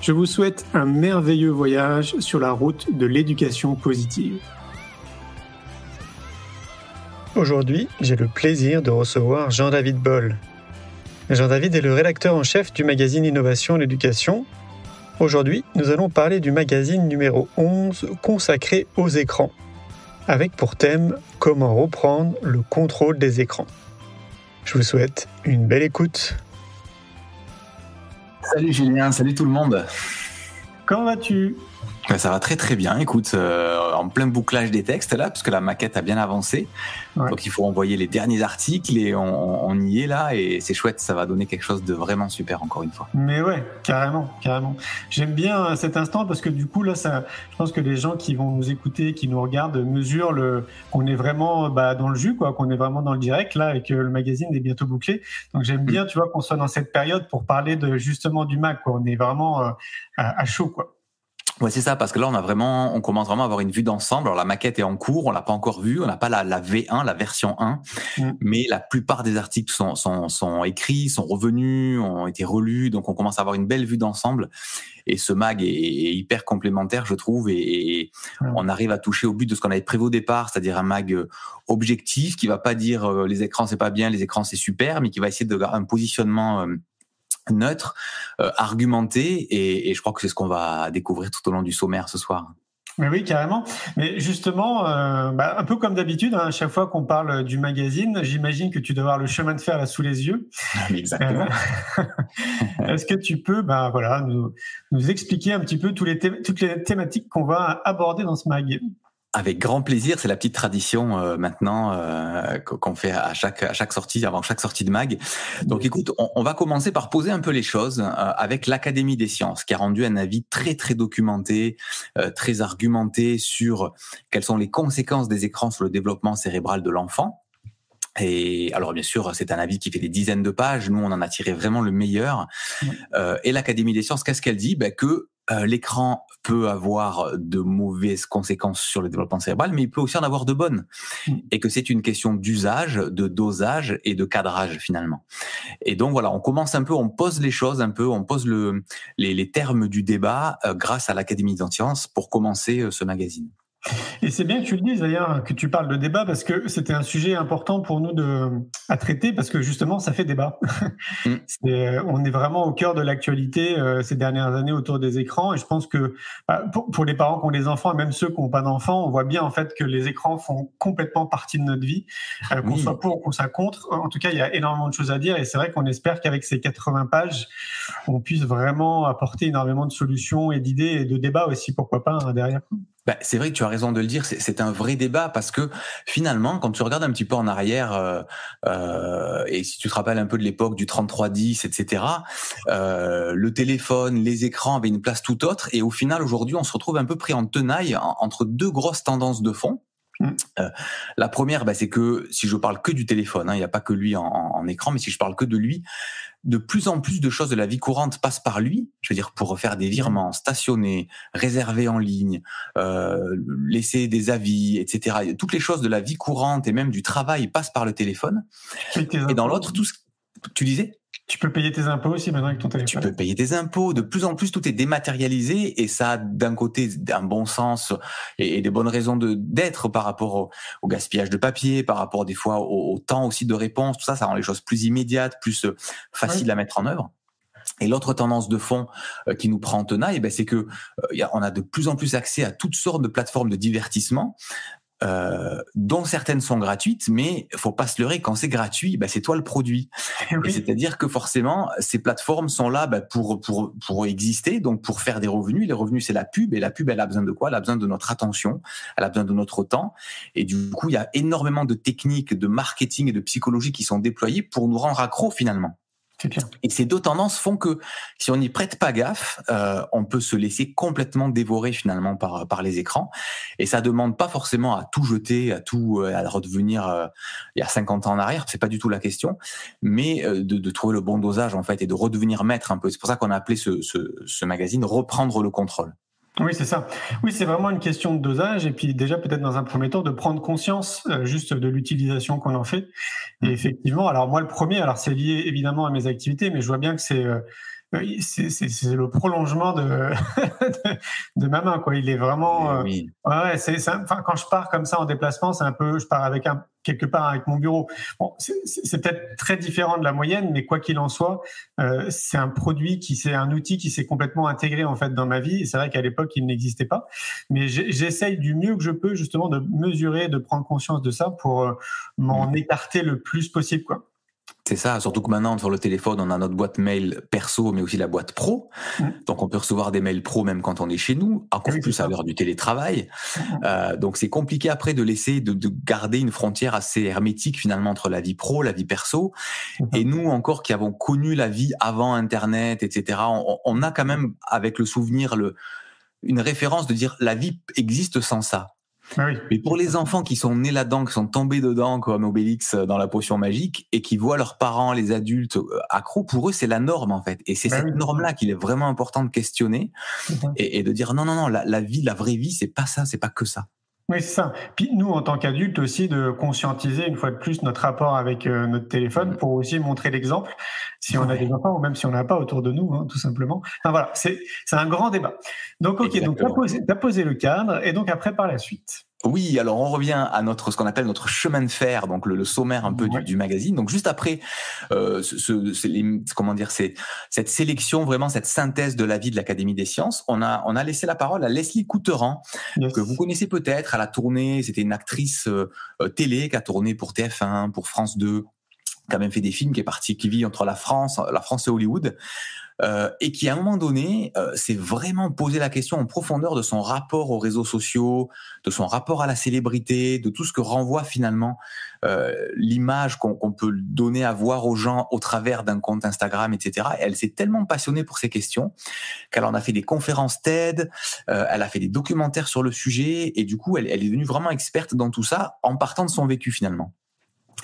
Je vous souhaite un merveilleux voyage sur la route de l'éducation positive. Aujourd'hui, j'ai le plaisir de recevoir Jean-David Boll. Jean-David est le rédacteur en chef du magazine Innovation et l'éducation. Aujourd'hui, nous allons parler du magazine numéro 11 consacré aux écrans avec pour thème Comment reprendre le contrôle des écrans. Je vous souhaite une belle écoute. Salut Julien, salut tout le monde. Comment vas-tu? Ça va très très bien. Écoute, euh, en plein bouclage des textes là, parce que la maquette a bien avancé. Donc il faut envoyer les derniers articles et on, y est là et c'est chouette. Ça va donner quelque chose de vraiment super encore une fois. Mais ouais, carrément, carrément. J'aime bien cet instant parce que du coup là, ça, je pense que les gens qui vont nous écouter, qui nous regardent, mesurent le qu'on est vraiment bah, dans le jus, quoi, qu'on est vraiment dans le direct là et que le magazine est bientôt bouclé. Donc j'aime bien, tu vois, qu'on soit dans cette période pour parler de justement du Mac. Quoi. On est vraiment euh, à, à chaud, quoi. Ouais, c'est ça, parce que là, on a vraiment, on commence vraiment à avoir une vue d'ensemble. Alors, la maquette est en cours, on l'a pas encore vue, on n'a pas la, la, V1, la version 1, mm. mais la plupart des articles sont, sont, sont, écrits, sont revenus, ont été relus, donc on commence à avoir une belle vue d'ensemble. Et ce mag est, hyper complémentaire, je trouve, et, on arrive à toucher au but de ce qu'on avait prévu au départ, c'est-à-dire un mag euh, objectif qui va pas dire euh, les écrans c'est pas bien, les écrans c'est super, mais qui va essayer de un positionnement euh, neutre, euh, argumenté, et, je crois que c'est ce qu'on va découvrir tout au long du sommaire ce soir. Mais oui, carrément. Mais justement, euh, bah, un peu comme d'habitude, hein, à chaque fois qu'on parle du magazine, j'imagine que tu dois avoir le chemin de fer là sous les yeux. Exactement. Euh, est-ce que tu peux, bah, voilà, nous, nous expliquer un petit peu tous les toutes les thématiques qu'on va aborder dans ce mag avec grand plaisir, c'est la petite tradition euh, maintenant euh, qu'on fait à chaque à chaque sortie, avant chaque sortie de mag. Donc, écoute, on, va commencer par poser un peu les choses euh, avec l'Académie des sciences, qui a rendu un avis très très documenté, très argumenté sur quelles sont les conséquences des écrans sur le développement cérébral de l'enfant. Et alors bien sûr, c'est un avis qui fait des dizaines de pages. Nous, on en a tiré vraiment le meilleur. et l'Académie des sciences, qu'est-ce qu'elle dit? Ben, Que l'écran peut avoir de mauvaises conséquences sur le développement cérébral, mais il peut aussi en avoir de bonnes. Mm. Et que c'est une question d'usage, de dosage et de cadrage finalement. Et donc voilà, on commence un peu, on pose les choses un peu, on pose le, les, les termes du débat euh, grâce à l'Académie des sciences pour commencer euh, ce magazine. Et c'est bien que tu le dises d'ailleurs, que tu parles de débat, parce que c'était un sujet important pour nous de, à traiter, parce que justement, ça fait débat. Mm. Euh, on est vraiment au cœur de l'actualité euh, ces dernières années autour des écrans, et je pense que bah, pour, les parents qui ont des enfants, et même ceux qui n'ont pas d'enfants, on voit bien en fait que les écrans font complètement partie de notre vie, euh, qu'on soit pour ou qu'on soit contre. En tout cas, il y a énormément de choses à dire, et c'est vrai qu'on espère qu'avec ces 80 pages, on puisse vraiment apporter énormément de solutions et d'idées et de débats aussi, pourquoi pas, hein, derrière. Bah, c'est vrai que tu as raison de le dire, c'est un vrai débat parce que finalement, quand tu regardes un petit peu en arrière, euh, euh, et si tu te rappelles un peu de l'époque du 3310, etc., euh, le téléphone, les écrans avaient une place tout autre, et au final, aujourd'hui, on se retrouve un peu pris en tenaille entre deux grosses tendances de fond. Mmh. la première, bah, c'est que si je parle que du téléphone, hein, il n'y a pas que lui en, en, écran, mais si je parle que de lui, de plus en plus de choses de la vie courante passent par lui. Je veux dire, pour faire des virements, stationner, réserver en ligne, euh, laisser des avis, etc. Toutes les choses de la vie courante et même du travail passent par le téléphone. Et dans l'autre, tout ce tu disais tu peux payer tes impôts aussi maintenant avec ton téléphone. Tu peux payer tes impôts. De plus en plus, tout est dématérialisé et ça a d'un côté un bon sens et, des bonnes raisons d'être par rapport au, gaspillage de papier, par rapport des fois au, temps aussi de réponse. Tout ça, ça rend les choses plus immédiates, plus euh, faciles à mettre en œuvre. Et l'autre tendance de fond euh, qui nous prend en tenaille, ben, c'est que euh, on a de plus en plus accès à toutes sortes de plateformes de divertissement, euh, dont certaines sont gratuites, mais faut pas se leurrer, quand c'est gratuit, ben, c'est toi le produit. C'est-à-dire que forcément, ces plateformes sont là ben, pour, pour, pour exister, donc pour faire des revenus. Les revenus, c'est la pub, et la pub, elle a besoin de quoi? Elle a besoin de notre attention, elle a besoin de notre temps. Et du coup, il y a énormément de techniques de marketing et de psychologie qui sont déployées pour nous rendre accro finalement. Et ces deux tendances font que si on n'y prête pas gaffe, euh, on peut se laisser complètement dévorer finalement par par les écrans. Et ça demande pas forcément à tout jeter, à tout euh, à redevenir euh, il y a 50 ans en arrière. C'est pas du tout la question, mais euh, de, de, trouver le bon dosage en fait et de redevenir maître un peu. C'est pour ça qu'on a appelé ce, ce, ce magazine reprendre le contrôle. Oui, c'est ça. Oui, c'est vraiment une question de dosage et puis déjà peut-être dans un premier temps de prendre conscience euh, juste de l'utilisation qu'on en fait. Et mmh. effectivement, alors moi le premier, alors c'est lié évidemment à mes activités, mais je vois bien que c'est euh, c'est le prolongement de, de, ma main quoi il est vraiment euh, oui. ouais c'est enfin quand je pars comme ça en déplacement c'est un peu je pars avec un quelque part avec mon bureau. Bon c'est peut-être très différent de la moyenne mais quoi qu'il en soit euh, c'est un produit qui c'est un outil qui s'est complètement intégré en fait dans ma vie. C'est vrai qu'à l'époque il n'existait pas. Mais j'essaye du mieux que je peux justement de mesurer de prendre conscience de ça pour euh, m'en écarter le plus possible quoi c'est ça, surtout que maintenant sur le téléphone, on a notre boîte mail perso, mais aussi la boîte pro. Mmh. Donc on peut recevoir des mails pro même quand on est chez nous, encore plus à l'heure du télétravail. Mmh. Euh, donc c'est compliqué après de laisser, de, de, garder une frontière assez hermétique finalement entre la vie pro, la vie perso. Mmh. Et nous encore qui avons connu la vie avant Internet, etc., on, on a quand même avec le souvenir le, une référence de dire la vie existe sans ça. Ah oui. Mais pour les enfants qui sont nés là-dedans, qui sont tombés dedans comme Obélix dans la potion magique et qui voient leurs parents, les adultes euh, accros, pour eux c'est la norme en fait. Et c'est bah cette oui. norme-là qu'il est vraiment important de questionner et, et, de dire non non non la, la vie, la vraie vie, c'est pas ça, c'est pas que ça. Oui, c'est ça. Puis nous, en tant qu'adultes aussi, de conscientiser une fois de plus notre rapport avec euh, notre téléphone pour aussi montrer l'exemple si on a des enfants ou même si on n'a pas autour de nous, hein, tout simplement. Enfin voilà, c'est un grand débat. Donc ok, Exactement. donc tu as posé le cadre et donc après par la suite. Oui, alors on revient à notre ce qu'on appelle notre chemin de fer, donc le, le sommaire un peu ouais. du, du, magazine. Donc juste après, euh, ce, ce, les, comment dire, c'est cette sélection vraiment cette synthèse de la vie de l'Académie des sciences. On a on a laissé la parole à Leslie Couteran yes. que vous connaissez peut-être. Elle a tourné, c'était une actrice euh, télé qui a tourné pour TF1, pour France 2, qui a même fait des films, qui est parti, qui vit entre la France, la France et Hollywood euh, et qui à un moment donné euh, s'est vraiment posé la question en profondeur de son rapport aux réseaux sociaux, de son rapport à la célébrité, de tout ce que renvoie finalement euh, l'image qu'on qu peut donner à voir aux gens au travers d'un compte Instagram, etc. Et elle s'est tellement passionnée pour ces questions qu'elle en a fait des conférences TED, euh, elle a fait des documentaires sur le sujet, et du coup, elle, elle est devenue vraiment experte dans tout ça en partant de son vécu finalement.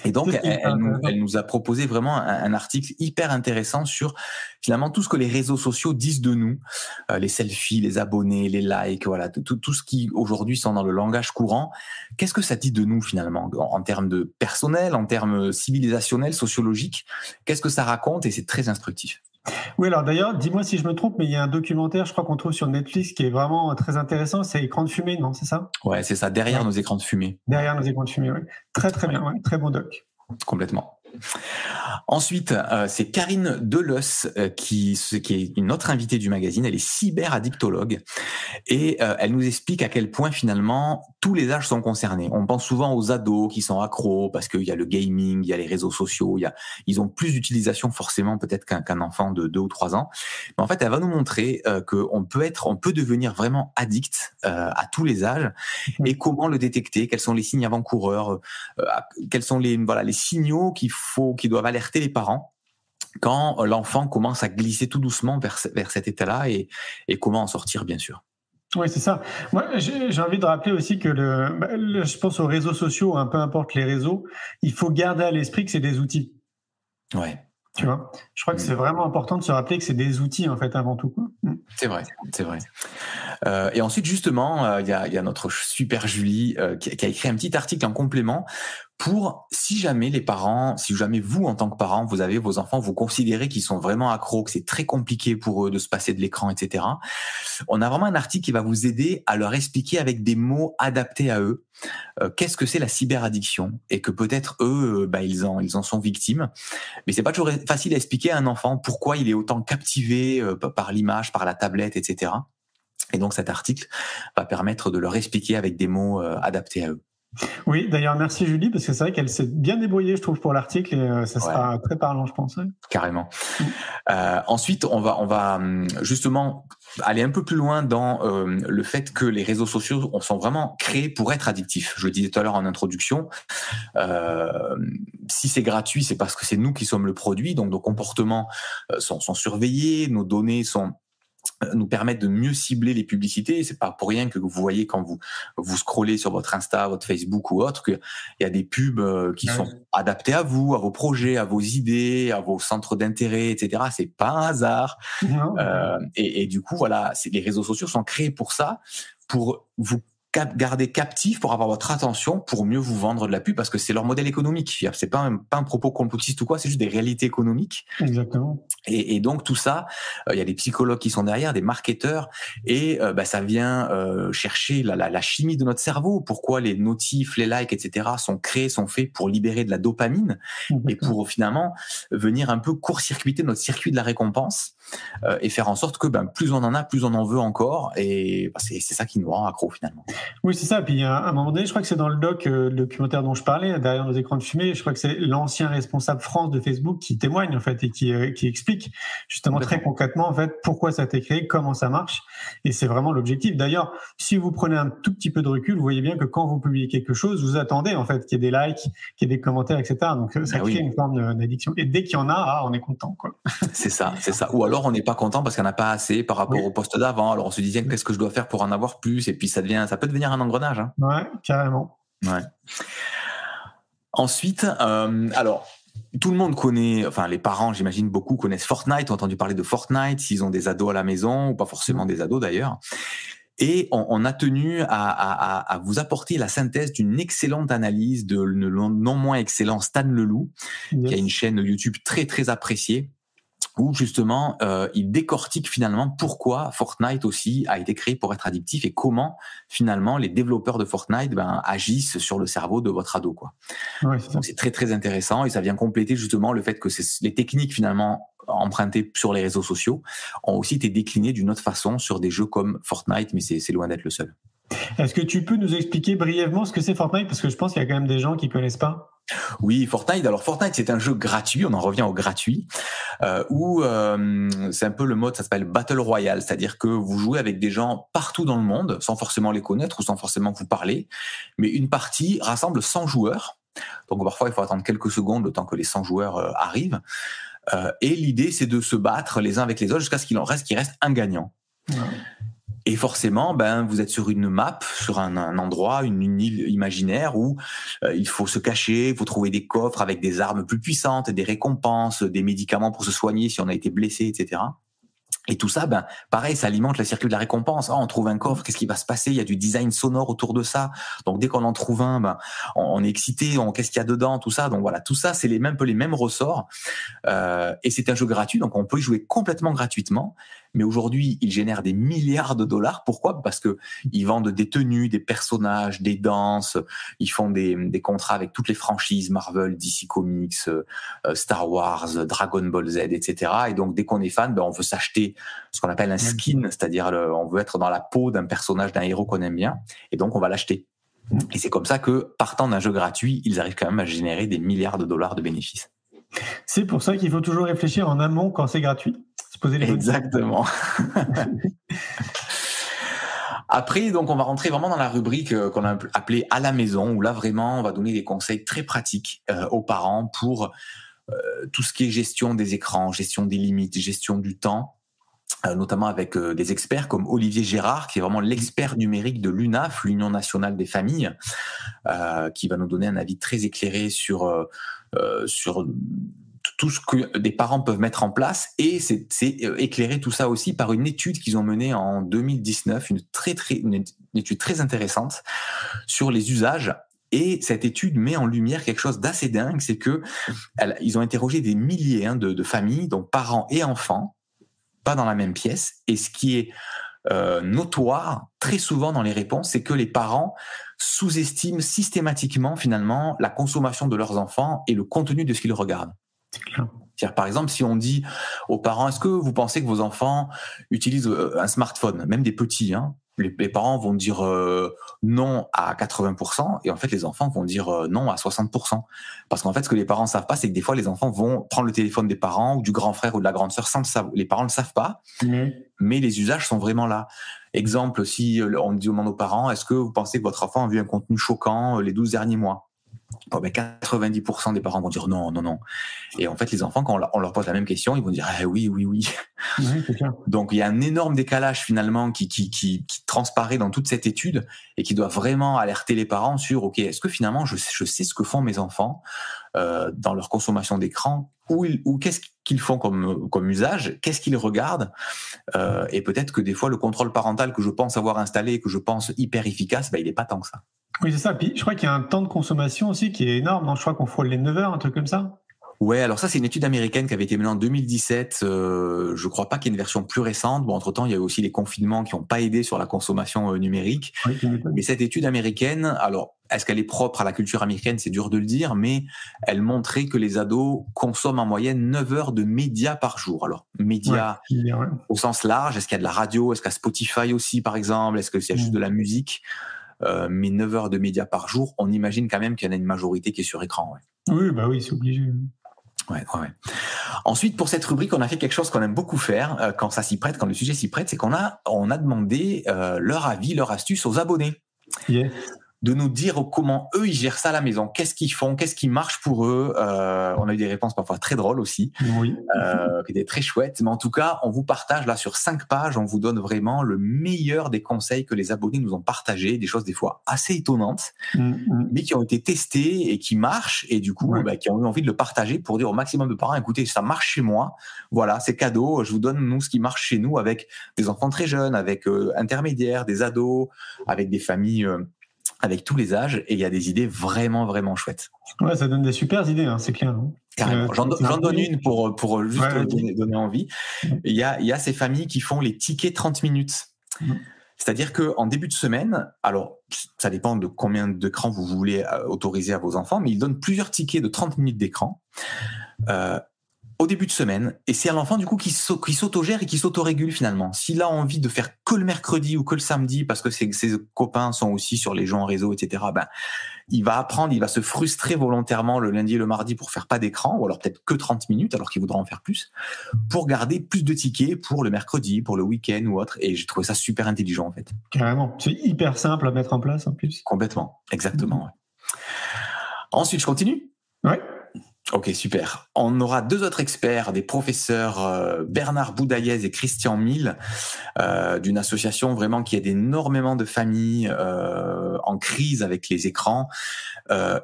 Et donc, elle, elle, nous, elle, nous, a proposé vraiment un, un, article hyper intéressant sur finalement tout ce que les réseaux sociaux disent de nous, euh, les selfies, les abonnés, les likes, voilà, tout, tout ce qui aujourd'hui sont dans le langage courant. Qu'est-ce que ça dit de nous finalement en, en termes de personnel, en termes civilisationnels, sociologiques? Qu'est-ce que ça raconte? Et c'est très instructif. Oui, alors d'ailleurs, dis-moi si je me trompe, mais il y a un documentaire, je crois qu'on trouve sur Netflix, qui est vraiment très intéressant. C'est Écran de fumée, non C'est ça? Ouais, c'est ça, derrière ouais. nos écrans de fumée. Derrière nos écrans de fumée, oui. Très, très bien, ouais. très bon doc. Complètement. Ensuite, euh, c'est Karine Deleusse euh, qui, qui est une autre invitée du magazine. Elle est cyberaddictologue et euh, elle nous explique à quel point finalement tous les âges sont concernés. On pense souvent aux ados qui sont accros parce qu'il y a le gaming, il y a les réseaux sociaux, ils ont plus d'utilisation forcément peut-être qu'un qu enfant de deux ou trois ans. Mais en fait, elle va nous montrer qu'on peut peut devenir vraiment addict à tous les âges et comment le détecter, quels sont les signes avant-coureurs, quels sont les voilà les signaux qu'il faut, qui doivent alerter les parents quand l'enfant commence à glisser tout doucement vers, vers cet état-là et, et comment en sortir, bien sûr. Oui, c'est ça. Moi, j'ai envie de rappeler aussi que le, le, je pense aux réseaux sociaux, hein, peu importe les réseaux, il faut garder à l'esprit que c'est des outils. Ouais. Tu vois, je crois que c'est vraiment important de se rappeler que c'est des outils en fait avant tout. Mm. C'est vrai, c'est vrai. Euh, et ensuite, justement, il y, a, y, a, notre super Julie qui, qui, a écrit un petit article en complément pour si jamais les parents, si jamais vous en tant que parent, vous avez vos enfants, vous considérez qu'ils sont vraiment accros, que c'est très compliqué pour eux de se passer de l'écran, etc. On a vraiment un article qui va vous aider à leur expliquer avec des mots adaptés à eux euh, qu'est-ce que c'est la cyberaddiction et que peut-être eux, euh, bah, ils en ils en sont victimes. Mais c'est pas toujours facile à expliquer à un enfant pourquoi il est autant captivé euh, par l'image, par la tablette, etc. Et donc cet article va permettre de leur expliquer avec des mots adaptés à eux. Oui, d'ailleurs, merci Julie, parce que c'est vrai qu'elle s'est bien débrouillée, je trouve, pour l'article, et euh, ça sera très parlant, je pense. Carrément. Mm. Euh, ensuite, on va, on va hum, justement aller un peu plus loin dans euh, le fait que les réseaux sociaux sont vraiment créés pour être addictifs. Je le disais tout à l'heure en introduction. si c'est gratuit, c'est parce que c'est nous qui sommes le produit, donc nos comportements sont, sont surveillés, nos données sont euh, nous permettent de mieux cibler les publicités. C'est pas pour rien que vous voyez quand vous vous scrollez sur votre Insta, votre Facebook ou autre qu'il y a des pubs euh, qui sont adaptés à vous, à vos projets, à vos idées, à vos centres d'intérêt, etc. C'est pas un hasard. Euh, et, et, du coup, voilà, les réseaux sociaux sont créés pour ça, pour vous garder captif pour avoir votre attention pour mieux vous vendre de la pub parce que c'est leur modèle économique. C'est pas un, pas un propos complotiste ou quoi, c'est juste des réalités économiques. Exactement. Et, et donc tout ça, euh, il y a des psychologues qui sont derrière, des marketeurs, et euh, bah, ça vient euh, chercher la, la, la, chimie de notre cerveau. Pourquoi les notifs, les likes, etc. sont créés, sont faits pour libérer de la dopamine et pour finalement venir un peu court-circuiter notre circuit de la récompense et faire en sorte que ben, plus on en a, plus on en veut encore. Et bah, c'est ça qui nous rend accro finalement. Oui, c'est ça. Puis à un moment donné, je crois que c'est dans le doc, euh, le documentaire dont je parlais, derrière nos écrans de fumée, je crois que c'est l'ancien responsable France de Facebook qui témoigne en fait et qui, euh, qui explique justement très concrètement en fait pourquoi ça a été créé, comment ça marche. Et c'est vraiment l'objectif. D'ailleurs, si vous prenez un tout petit peu de recul, vous voyez bien que quand vous publiez quelque chose, vous attendez en fait qu'il y ait des likes, qu'il y ait des commentaires, etc. Donc euh, ça ben crée une forme d'addiction. Et dès qu'il y en a, ah, on est content. c'est ça, c'est ça. Ou alors on n'est pas content parce qu'il n'y en a pas assez par rapport au poste d'avant. Alors on se dit qu'est-ce que je dois faire pour en avoir plus? Et puis ça devient, ça peut devenir un engrenage. Hein. Ouais, carrément. Ouais. Ensuite, euh, alors, tout le monde connaît, enfin les parents, j'imagine beaucoup connaissent Fortnite, ont entendu parler de Fortnite, s'ils ont des ados à la maison, ou pas forcément des ados d'ailleurs. Et on, a tenu à, vous apporter la synthèse d'une excellente analyse de non moins excellent Stan Leloup, qui a une chaîne YouTube très très appréciée, où justement euh, il décortique finalement pourquoi Fortnite aussi a été créé pour être addictif et comment finalement les développeurs de Fortnite ben, agissent sur le cerveau de votre ado quoi. Ouais, Donc c'est très très intéressant et ça vient compléter justement le fait que les techniques finalement empruntées sur les réseaux sociaux ont aussi été déclinées d'une autre façon sur des jeux comme Fortnite, mais c'est loin d'être le seul. Est-ce que tu peux nous expliquer brièvement ce que c'est Fortnite? Parce que je pense qu'il y a quand même des gens qui connaissent pas. Oui, Fortnite. Alors Fortnite, c'est un jeu gratuit. On en revient au gratuit, euh, où euh, c'est un peu le mode, ça s'appelle Battle Royale, c'est-à-dire que vous jouez avec des gens partout dans le monde, sans forcément les connaître ou sans forcément vous parler. Mais une partie rassemble 100 joueurs. Donc parfois, il faut attendre quelques secondes le temps que les 100 joueurs euh, arrivent. Et l'idée, c'est de se battre les uns avec les autres jusqu'à ce qu'il en reste, qu'il reste un gagnant. Et forcément, ben, vous êtes sur une map, sur un, endroit, une, île imaginaire où euh, il faut se cacher, il faut trouver des coffres avec des armes plus puissantes, des récompenses, des médicaments pour se soigner si on a été blessé, etc. Et tout ça, ben, pareil, ça alimente le circuit de la récompense. Ah, on trouve un coffre, qu'est-ce qui va se passer? Il y a du design sonore autour de ça. Donc dès qu'on en trouve un, ben, on, est excité, on qu'est-ce qu'il y a dedans, tout ça. Donc voilà, tout ça, c'est les mêmes, peu les mêmes ressorts. Euh, et c'est un jeu gratuit, donc on peut y jouer complètement gratuitement mais aujourd'hui, ils génèrent des milliards de dollars. Pourquoi? Parce que ils vendent des tenues, des personnages, des danses. Ils font des, des contrats avec toutes les franchises Marvel, DC Comics, euh, Star Wars, Dragon Ball Z, etc. Et donc, dès qu'on est fan, ben, on veut s'acheter ce qu'on appelle un skin, c'est-à-dire on veut être dans la peau d'un personnage, d'un héros qu'on aime bien, et donc on va l'acheter. Et c'est comme ça que, partant d'un jeu gratuit, ils arrivent quand même à générer des milliards de dollars de bénéfices. C'est pour ça qu'il faut toujours réfléchir en amont quand c'est gratuit. Exactement. Après, donc, on va rentrer vraiment dans la rubrique euh, qu'on a appelée à la maison, où là vraiment, on va donner des conseils très pratiques euh, aux parents pour euh, tout ce qui est gestion des écrans, gestion des limites, gestion du temps, notamment avec des experts comme Olivier Gérard, qui est vraiment l'expert numérique de l'UNAF, l'Union nationale des familles, qui va nous donner un avis très éclairé sur sur tout ce que des parents peuvent mettre en place et c'est euh, éclairé tout ça aussi par une étude qu'ils ont menée en 2019, une très très une étude très intéressante sur les usages et cette étude met en lumière quelque chose d'assez dingue, c'est que ils ont interrogé des milliers hein, de, familles, donc parents et enfants, pas dans la même pièce. Et ce qui est euh, notoire très souvent dans les réponses, c'est que les parents sous-estiment systématiquement finalement la consommation de leurs enfants et le contenu de ce qu'ils regardent. Par exemple, si on dit aux parents, est-ce que vous pensez que vos enfants utilisent euh, un smartphone, même des petits, hein, les, parents vont dire euh, non à 80% et en fait les enfants vont dire euh, non à 60%. Parce qu'en fait ce que les parents savent pas c'est que des fois les enfants vont prendre le téléphone des parents ou du grand frère ou de la grande sœur sans le savoir. Les parents ne le savent pas, mais les usages sont vraiment là. Exemple, si on demande aux parents, est-ce que vous pensez que votre enfant a vu un contenu choquant les 12 derniers mois? 90% ben, des parents vont dire non, non, non. Et en fait, les enfants, quand on leur pose la même question, ils vont dire ah, oui, oui, oui. Donc, il y a un énorme décalage finalement qui, qui, qui, qui, transparaît dans toute cette étude et qui doit vraiment alerter les parents sur ok, est-ce que finalement je, je, sais ce que font mes enfants euh, dans leur consommation d'écran? Ou, ou qu'est-ce qu'ils font comme, comme usage, qu'est-ce qu'ils regardent? Euh, et peut-être que des fois le contrôle parental que je pense avoir installé, que je pense hyper efficace, ben, il n'est pas tant que ça. Oui, c'est ça. Puis je crois qu'il y a un temps de consommation aussi qui est énorme. Non? Je crois qu'on frôle les 9 heures, un truc comme ça. Ouais, alors ça c'est une étude américaine qui avait été menée en 2017. Euh, je crois pas qu'il y ait une version plus récente. Bon, entre temps, il y a eu aussi les confinements qui n'ont pas aidé sur la consommation euh, numérique. mais cette étude américaine, alors est-ce qu'elle est propre à la culture américaine? C'est dur de le dire, mais elle montrait que les ados consomment en moyenne 9 heures de médias par jour. Alors, médias au sens large, est-ce qu'il y a de la radio? Est-ce qu'il y a Spotify aussi, par exemple? Est-ce qu'il y a juste de la musique? Euh, mais 9 heures de médias par jour, on imagine quand même qu'il y en a une majorité qui est sur écran. Oui, bah oui, c'est obligé. Ouais, ouais. Ensuite, pour cette rubrique, on a fait quelque chose qu'on aime beaucoup faire euh, quand ça s'y prête, quand le sujet s'y prête, c'est qu'on a, on a demandé euh, leur avis, leur astuce aux abonnés. De nous dire comment eux ils gèrent ça à la maison, qu'est-ce qu'ils font, qu'est-ce qui marche pour eux? Euh, on a eu des réponses parfois très drôles aussi, oui. euh, qui étaient très chouettes. Mais en tout cas, on vous partage là sur cinq pages, on vous donne vraiment le meilleur des conseils que les abonnés nous ont partagés, des choses des fois assez étonnantes, mm, mm. mais qui ont été testées et qui marchent et du coup, bah, qui ont eu envie de le partager pour dire au maximum de parents, écoutez, ça marche chez moi, voilà, c'est cadeau, je vous donne nous ce qui marche chez nous avec des enfants très jeunes, avec euh, intermédiaires, des ados, avec des familles euh, avec tous les âges et il y a des idées vraiment vraiment chouettes. Ouais, ça donne des super idées, hein, c'est clair. Hein. Euh, j'en donne une pour pour juste donner, envie. Il y a il y a ces familles qui font les tickets 30 minutes. C'est-à-dire que en début de semaine, alors ça dépend de combien d'écrans vous voulez euh, autoriser à vos enfants, mais ils donnent plusieurs tickets de 30 minutes d'écran. Euh, au début de semaine. Et c'est à l'enfant du coup qui s'autogère et qui s'autorégule finalement. S'il a envie de faire que le mercredi ou que le samedi parce que ses, ses copains sont aussi sur les jeux en réseau, etc. Ben, il va apprendre, il va se frustrer volontairement le lundi et le mardi pour faire pas d'écran, ou alors peut-être que 30 minutes alors qu'il voudra en faire plus, pour garder plus de tickets pour le mercredi, pour le week-end ou autre. Et j'ai trouvé ça super intelligent en fait. Carrément. C'est hyper simple à mettre en place en plus. Complètement. Exactement. Ensuite, je continue. Ouais. Ok, super. On aura deux autres experts, des professeurs euh, Bernard Boudaillez et Christian Mille, euh, d'une association vraiment qui aide énormément de familles euh, en crise avec les écrans,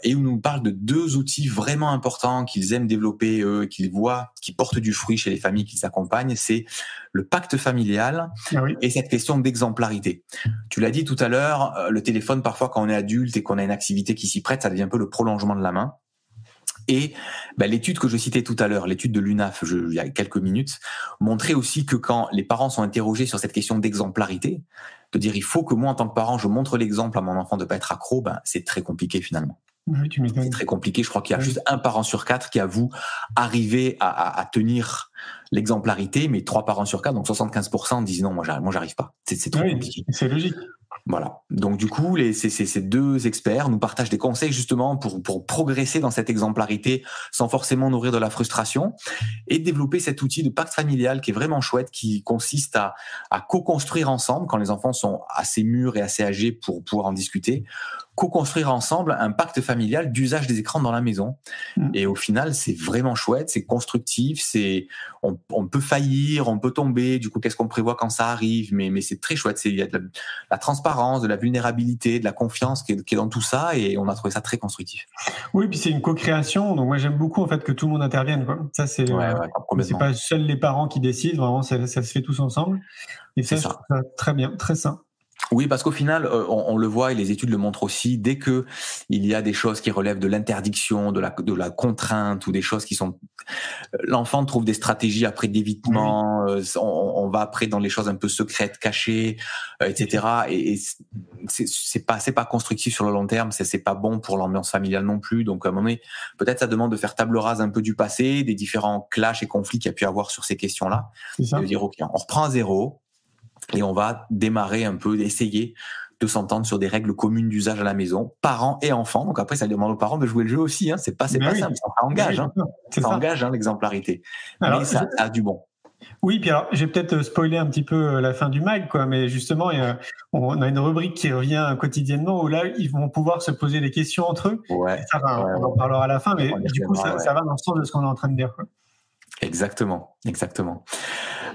et où nous parlent de deux outils vraiment importants qu'ils aiment développer, eux, qu'ils voient, qui portent du fruit chez les familles qu'ils accompagnent. C'est le pacte familial ah et cette question d'exemplarité. Tu l'as dit tout à l'heure, le téléphone, parfois quand on est adulte et qu'on a une activité qui s'y prête, ça devient un peu le prolongement de la main. Et bah, l'étude que je citais tout à l'heure, l'étude de l'UNAF, il y a quelques minutes, montrait aussi que quand les parents sont interrogés sur cette question d'exemplarité, de dire il faut que moi en tant que parent je montre l'exemple à mon enfant de pas être accro, ben c'est très compliqué finalement. c'est très compliqué. Je crois qu'il y a juste un parent sur quatre qui avoue arriver à, à, tenir l'exemplarité, mais trois parents sur quatre, donc 75% disent non, moi j'arrive pas. C'est trop compliqué. C'est logique. Voilà. Donc du coup, les, ces, ces, deux experts nous partagent des conseils justement pour, progresser dans cette exemplarité sans forcément nourrir de la frustration et développer cet outil de pacte familial qui est vraiment chouette, qui consiste à co-construire ensemble quand les enfants sont assez mûrs et assez âgés pour pouvoir en discuter, co-construire ensemble un pacte familial d'usage des écrans dans la maison. Mm. Et au final, c'est vraiment chouette, c'est constructif, c'est on, on peut faillir, on peut tomber. Du coup, qu'est-ce qu'on prévoit quand ça arrive? Mais mais c'est très chouette. C'est il y a de la, la transparence, de la vulnérabilité, de la confiance qui est, qui est dans tout ça, et on a trouvé ça très constructif. Oui, puis c'est une co-création. Donc moi j'aime beaucoup en fait que tout le monde intervienne. Quoi. Ça c'est Ouais, euh, ouais, c'est pas seuls les parents qui décident. Vraiment, ça, ça se fait tous ensemble. Et ça, je ça. trouve ça très bien, très sain. Oui, parce qu'au final, euh, on, on le voit et les études le montrent aussi. Dès que il y a des choses qui relèvent de l'interdiction, de la, de la contrainte ou des choses qui sont, euh, l'enfant trouve des stratégies après d'évitement. euh, on, on va après dans les choses un peu secrètes, cachées, euh, etc. Et, et c'est pas c'est pas constructif sur le long terme. C'est c'est pas bon pour l'ambiance familiale non plus. Donc à un moment donné, peut-être ça demande de faire table rase un peu du passé, des différents clashs et conflits qu'il y a pu avoir sur ces questions-là de dire ok, on reprend à zéro et on va démarrer un peu, essayer de s'entendre sur des règles communes d'usage à la maison, parents et enfants. Donc après, ça demande aux parents de jouer le jeu aussi. Hein. C'est pas, c'est Mais pas oui. simple, ça engage, hein. Ça ça. engage hein, l'exemplarité. Mais ça, a du bon. Oui, puis alors, j'ai peut-être euh, spoilé un petit peu euh, la fin du mag, quoi, mais justement, il y a- on a une rubrique qui revient quotidiennement où là, ils vont pouvoir se poser des questions entre eux. Ouais, Ça va, Ouais, on en parlera à la fin, mais du coup, ça, va dans le sens de ce qu'on est en train de dire. Quoi. Exactement, exactement.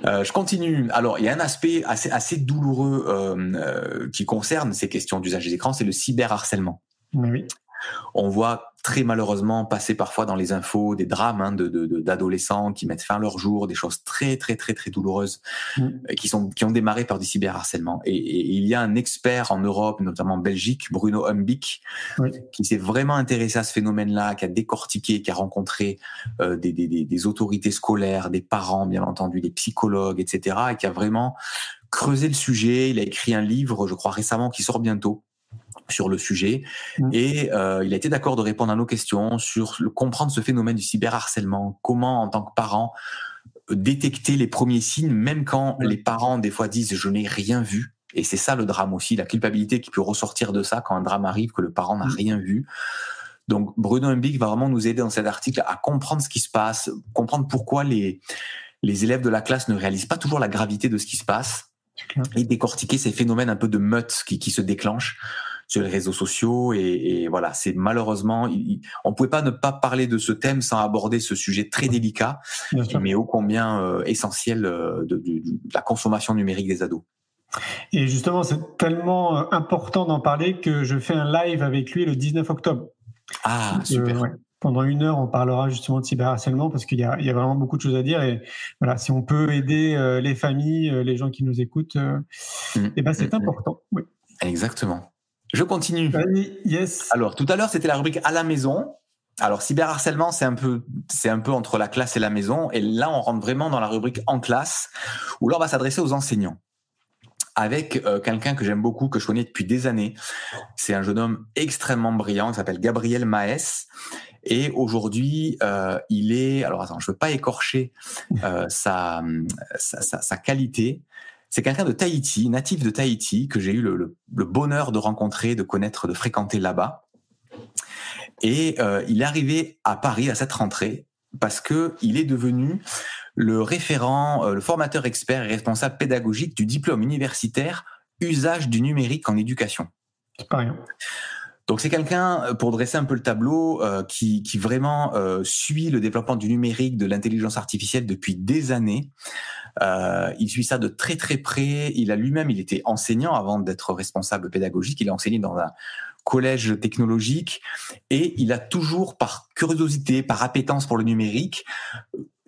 Euh, je continue. Alors, il y a un aspect assez, assez douloureux euh, euh, qui concerne ces questions d'usage des écrans, c'est le cyberharcèlement. Oui. On voit très malheureusement passer parfois dans les infos des drames hein, de, de- de- d'adolescents qui mettent fin à leur jour, des choses très très très très douloureuses Mm. euh, qui sont qui ont démarré par du cyberharcèlement. Et, et il y a un expert en Europe, notamment en Belgique, Bruno Humbick, Oui. qui s'est vraiment intéressé à ce phénomène-là, qui a décortiqué, qui a rencontré euh, des, des, des, des autorités scolaires, des parents bien entendu, des psychologues, etc., et qui a vraiment creusé le sujet. Il a écrit un livre, je crois récemment, qui sort bientôt sur le sujet Mm. et euh, il a été d'accord de répondre à nos questions sur le, comprendre ce phénomène du cyberharcèlement, comment en tant que parent détecter les premiers signes, même quand les parents des fois disent je n'ai rien vu. Et c'est ça le drame aussi, la culpabilité qui peut ressortir de ça quand un drame arrive que le parent n'a Mm. rien vu. Donc Bruno Humbick va vraiment nous aider dans cet article à comprendre ce qui se passe, comprendre pourquoi les les élèves de la classe ne réalisent pas toujours la gravité de ce qui se passe et décortiquer ces phénomènes un peu de meute qui, qui se déclenchent sur les réseaux sociaux et, et voilà c'est malheureusement il- on pouvait pas ne pas parler de ce thème sans aborder ce sujet très délicat mais ô combien euh, essentiel euh, de, de- de la consommation numérique des ados. Et justement, c'est tellement euh, important d'en parler que je fais un live avec lui le 19 octobre. Ah super. euh, ouais. Pendant une heure, on parlera justement de cyberharcèlement parce qu'il y a, il y a vraiment beaucoup de choses à dire. Et voilà, si on peut aider euh, les familles, euh, les gens qui nous écoutent, euh, Mm, eh ben, c'est mm, mm. important. Oui. Exactement. Je continue. Vas-y, yes. Alors tout à l'heure c'était la rubrique à la maison. Alors cyberharcèlement c'est un peu c'est un peu entre la classe et la maison et là on rentre vraiment dans la rubrique en classe où là on va s'adresser aux enseignants avec euh, quelqu'un que j'aime beaucoup que je connais depuis des années. C'est un jeune homme extrêmement brillant qui s'appelle Gabriel Maes et aujourd'hui euh, il est alors attends je veux pas écorcher euh, sa, sa, sa sa qualité. C'est quelqu'un de Tahiti, natif de Tahiti, que j'ai eu le, bonheur de rencontrer, de connaître, de fréquenter là-bas. Et euh, il est arrivé à Paris à cette rentrée parce que il est devenu le référent, euh, le formateur expert et responsable pédagogique du diplôme universitaire usage du numérique en éducation. C'est pas. Donc c'est quelqu'un, euh, pour dresser un peu le tableau, euh, qui, qui vraiment euh, suit le développement du numérique, de l'intelligence artificielle depuis des années. Euh, il suit ça de très très près. Il a lui-même, il était enseignant avant d'être responsable pédagogique. Il a enseigné dans un collège technologique et il a toujours, par curiosité, par appétence pour le numérique,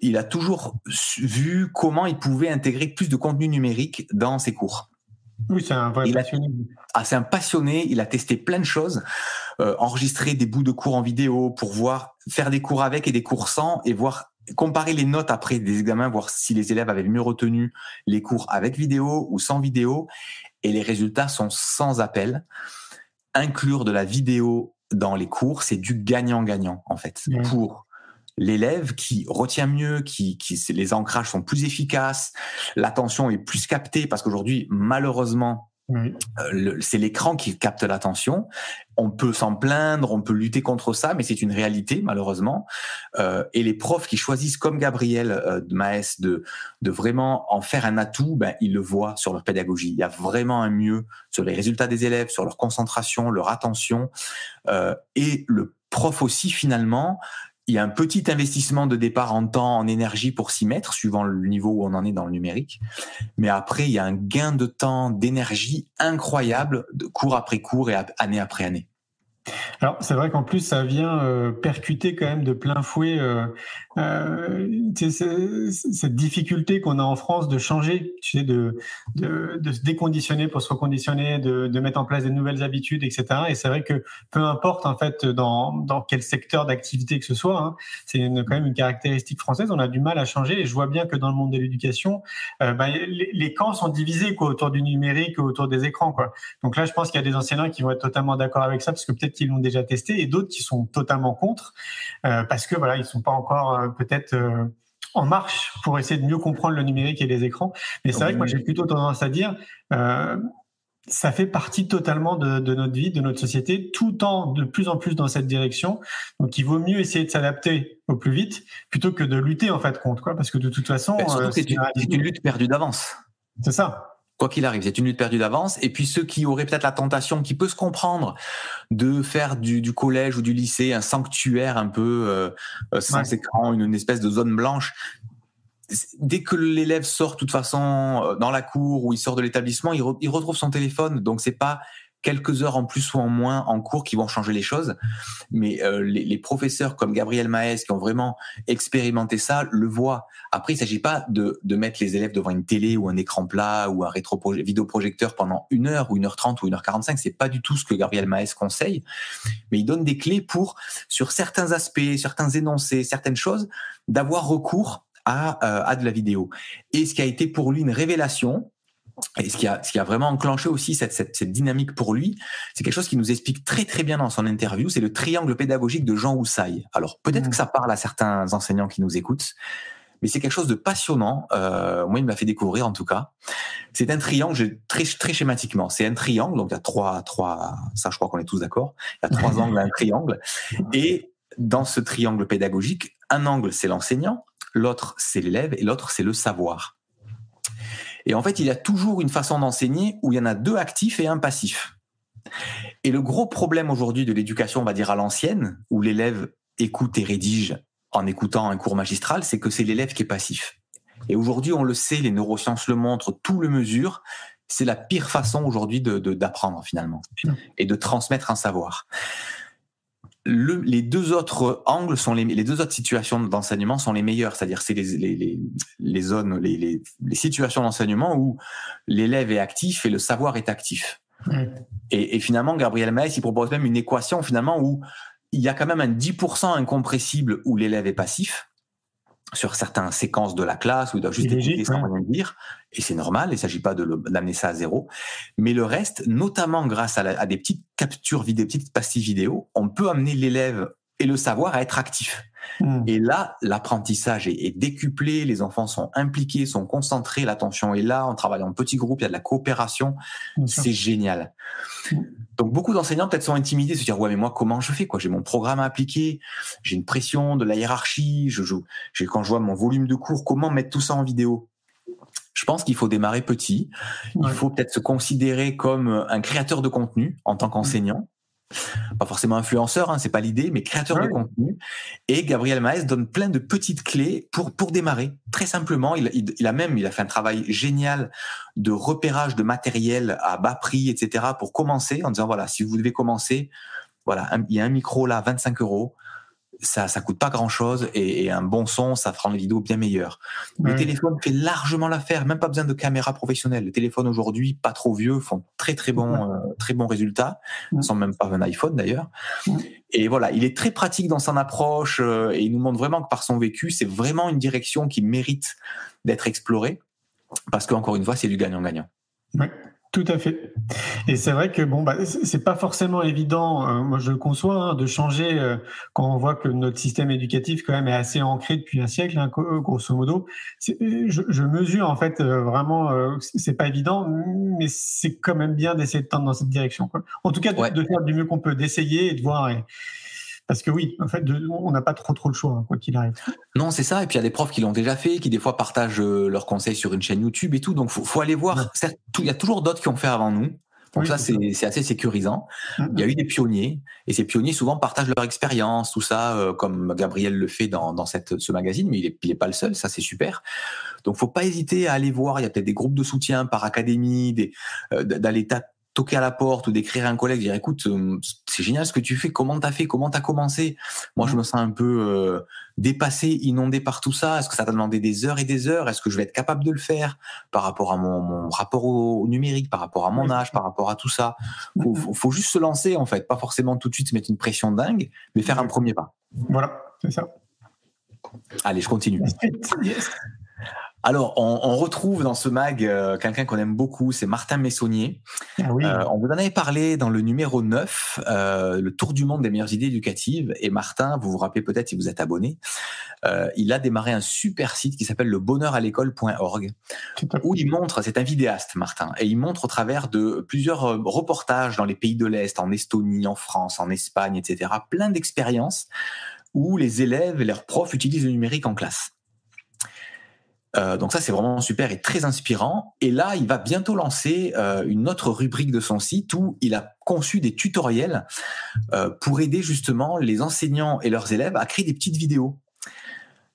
il a toujours vu comment il pouvait intégrer plus de contenu numérique dans ses cours. Oui, c'est un vrai Il a- passionné. Ah, c'est un passionné, il a testé plein de choses, euh, enregistré des bouts de cours en vidéo pour voir, faire des cours avec et des cours sans et voir comparer les notes après des examens, voir si les élèves avaient mieux retenu les cours avec vidéo ou sans vidéo. Et les résultats sont sans appel. Inclure de la vidéo dans les cours, c'est du gagnant-gagnant en fait pour l'élève qui retient mieux, qui, qui les ancrages sont plus efficaces, l'attention est plus captée parce qu'aujourd'hui malheureusement Euh, c'est l'écran qui capte l'attention. On peut s'en plaindre, on peut lutter contre ça, mais c'est une réalité malheureusement. Euh, et les profs qui choisissent, comme Gabriel euh, Maes, de, de vraiment en faire un atout, ben, ils le voient sur leur pédagogie. Il y a vraiment un mieux sur les résultats des élèves, sur leur concentration, leur attention. Euh, et le prof aussi finalement il y a un petit investissement de départ en temps, en énergie pour s'y mettre, suivant le niveau où on en est dans le numérique. Mais après, il y a un gain de temps, d'énergie incroyable, de cours après cours et année après année. Alors c'est vrai qu'en plus ça vient euh, percuter quand même de plein fouet euh, euh, cette difficulté qu'on a en France de changer, tu sais, de, de, de, se déconditionner pour se reconditionner, de, de, mettre en place des nouvelles habitudes, etc. Et c'est vrai que peu importe en fait dans, dans quel secteur d'activité que ce soit, hein, c'est quand même une caractéristique française. On a du mal à changer. Et je vois bien que dans le monde de l'éducation, les, les, camps sont divisés quoi, autour du numérique, autour des écrans. Quoi. Donc là, je pense qu'il y a des enseignants qui vont être totalement d'accord avec ça parce que peut-être qu'ils l'ont déjà testé et d'autres qui sont totalement contre euh, parce que voilà, ils sont pas encore euh, peut-être euh, en marche pour essayer de mieux comprendre le numérique et les écrans. Mais c'est vrai que moi j'ai plutôt tendance à dire ça fait partie totalement de, de, notre vie, de notre société, tout en de plus en plus dans cette direction. Donc, il vaut mieux essayer de s'adapter au plus vite plutôt que de lutter en fait contre quoi, parce que de toute façon, euh, c'est une, une, lutte perdue d'avance. C'est ça quoi qu'il arrive, c'est une lutte perdue d'avance. Et puis ceux qui auraient peut-être la tentation, qui peut se comprendre, de faire du, du, collège ou du lycée un sanctuaire un peu euh, euh sans écran, une, une, espèce de zone blanche. Dès que l'élève sort, de toute façon, euh, dans la cour ou il sort de l'établissement, il, re, il retrouve son téléphone. Donc c'est pas quelques heures en plus ou en moins en cours qui vont changer les choses. Mais euh, les, les, professeurs comme Gabriel Maes qui ont vraiment expérimenté ça le voient. Après, il ne s'agit pas de, de, mettre les élèves devant une télé ou un écran plat ou un vidéoprojecteur pendant une heure ou une heure trente ou une heure quarante-cinq. C'est pas du tout ce que Gabriel Maes conseille. Mais il donne des clés pour, sur certains aspects, certains énoncés, certaines choses, d'avoir recours à, euh, à de la vidéo. Et ce qui a été pour lui une révélation, et ce qui a, ce qui a vraiment enclenché aussi cette, cette, cette dynamique pour lui, c'est quelque chose qui nous explique très très bien dans son interview, c'est le triangle pédagogique de Jean Houssaille. Alors peut-être mmh. que ça parle à certains enseignants qui nous écoutent, mais c'est quelque chose de passionnant. Euh, moi, il m'a fait découvrir en tout cas. C'est un triangle, très très schématiquement. C'est un triangle, donc il y a trois trois. Ça, je crois qu'on est tous d'accord. Il y a trois angles à un triangle, et dans ce triangle pédagogique, un angle c'est l'enseignant, l'autre c'est l'élève et l'autre c'est le savoir. Et en fait, il y a toujours une façon d'enseigner où il y en a deux actifs et un passif. Et le gros problème aujourd'hui de l'éducation, on va dire à l'ancienne, où l'élève écoute et rédige en écoutant un cours magistral, c'est que c'est l'élève qui est passif. Et aujourd'hui, on le sait, les neurosciences le montrent, tout le mesure, c'est la pire façon aujourd'hui d'apprendre de, finalement et de transmettre un savoir le, les deux autres angles sont les, les deux autres situations d'enseignement sont les meilleures, c'est-à-dire c'est les, les, les, zones, les, les, les situations d'enseignement où l'élève est actif et le savoir est actif. Et, et, finalement, Gabriel Maes, il propose même une équation finalement où il y a quand même un 10% incompressible où l'élève est passif sur certaines séquences de la classe où il doit juste écouter sans rien dire, et c'est normal, il ne s'agit pas d'amener ça à zéro. Mais le reste, notamment grâce à, la, à des petites captures vidéo, des petites pastilles vidéo, on peut amener l'élève et le savoir à être actif. Hmm. Et là, l'apprentissage est, est, décuplé, les enfants sont impliqués, sont concentrés, l'attention est là, on travaille en petits groupes, il y a de la coopération, c'est génial. Hmm. Donc beaucoup d'enseignants peut-être sont intimidés, se dire ouais mais moi comment je fais quoi? J'ai mon programme à appliquer, j'ai une pression de la hiérarchie, je, je, quand je vois mon volume de cours, comment mettre tout ça en vidéo? Je pense qu'il faut démarrer petit. Il faut peut-être se considérer comme un créateur de contenu en tant qu'enseignant pas forcément influenceur, hein, c'est pas l'idée, mais créateur ouais. de contenu. Et Gabriel Maes donne plein de petites clés pour pour démarrer. Très simplement, il, il, il, a même il a fait un travail génial de repérage de matériel à bas prix, etc. pour commencer en disant voilà si vous devez commencer, voilà il y a un micro là 25 euros ça ça coûte pas grand chose et, et, un bon son ça rend les vidéos bien meilleures. Le téléphone fait largement l'affaire, même pas besoin de caméra professionnelle. Les téléphones aujourd'hui pas trop vieux font très très bons euh, très bons résultats, sans même pas un iPhone d'ailleurs. Et voilà, il est très pratique dans son approche euh, et il nous montre vraiment que par son vécu, c'est vraiment une direction qui mérite d'être explorée parce qu'encore une fois, c'est du gagnant-gagnant. Ouais. Tout à fait. Et c'est vrai que bon, bah, c'est pas forcément évident. Hein. moi, je le conçois hein, de changer euh, quand on voit que notre système éducatif quand même est assez ancré depuis un siècle, hein, euh, grosso modo. Euh, je, je, mesure en fait vraiment, c'est pas évident, mais c'est quand même bien d'essayer de tendre dans cette direction. Quoi. En tout cas, de, faire du mieux qu'on peut, d'essayer et de voir. Parce que oui, en fait, on n'a pas trop trop le choix, quoi qu'il arrive. Non, c'est ça. Et puis il y a des profs qui l'ont déjà fait, qui des fois partagent leurs conseils sur une chaîne YouTube et tout. Donc faut, faut aller voir. Il y a toujours d'autres qui ont fait avant nous. Donc ça, c'est assez sécurisant. Mm-hmm. Il y a eu des pionniers, et ces pionniers souvent partagent leur expérience, tout ça, euh, comme Gabriel le fait dans, dans cette, ce magazine, mais il n'est est pas le seul, ça c'est super. Donc faut pas hésiter à aller voir, il y a peut-être des groupes de soutien par académie, euh, d'aller taper toquer à la porte ou d'écrire à un collègue, dire écoute, euh, c'est génial ce que tu fais, comment t'as fait, comment t'as commencé? Moi, je me sens un peu euh, dépassé, inondé par tout ça. Est-ce que ça t'a demandé des heures et des heures? Est-ce que je vais être capable de le faire? Par rapport à mon, rapport au, numérique, par rapport à mon âge, par rapport à tout ça faut, faut, juste se lancer en fait, pas forcément tout de suite se mettre une pression dingue, mais faire un premier pas. Voilà, c'est ça. Allez, je continue. Alors, on, on, retrouve dans ce mag euh, quelqu'un qu'on aime beaucoup, c'est Martin Messonnier. Ah oui. euh, on vous en avait parlé dans le numéro 9, euh, le tour du monde des meilleures idées éducatives. Et Martin, vous vous rappelez peut-être si vous êtes abonné, euh, il a démarré un super site qui s'appelle le bonheuralécole.org, où il montre, c'est un vidéaste Martin, et il montre au travers de plusieurs euh, reportages dans les pays de l'Est, en Estonie, en France, en Espagne, etc., plein d'expériences où les élèves et leurs profs utilisent le numérique en classe. Euh, donc ça, c'est vraiment super et très inspirant. Et là, il va bientôt lancer euh, une autre rubrique de son site où il a conçu des tutoriels euh, pour aider justement les enseignants et leurs élèves à créer des petites vidéos.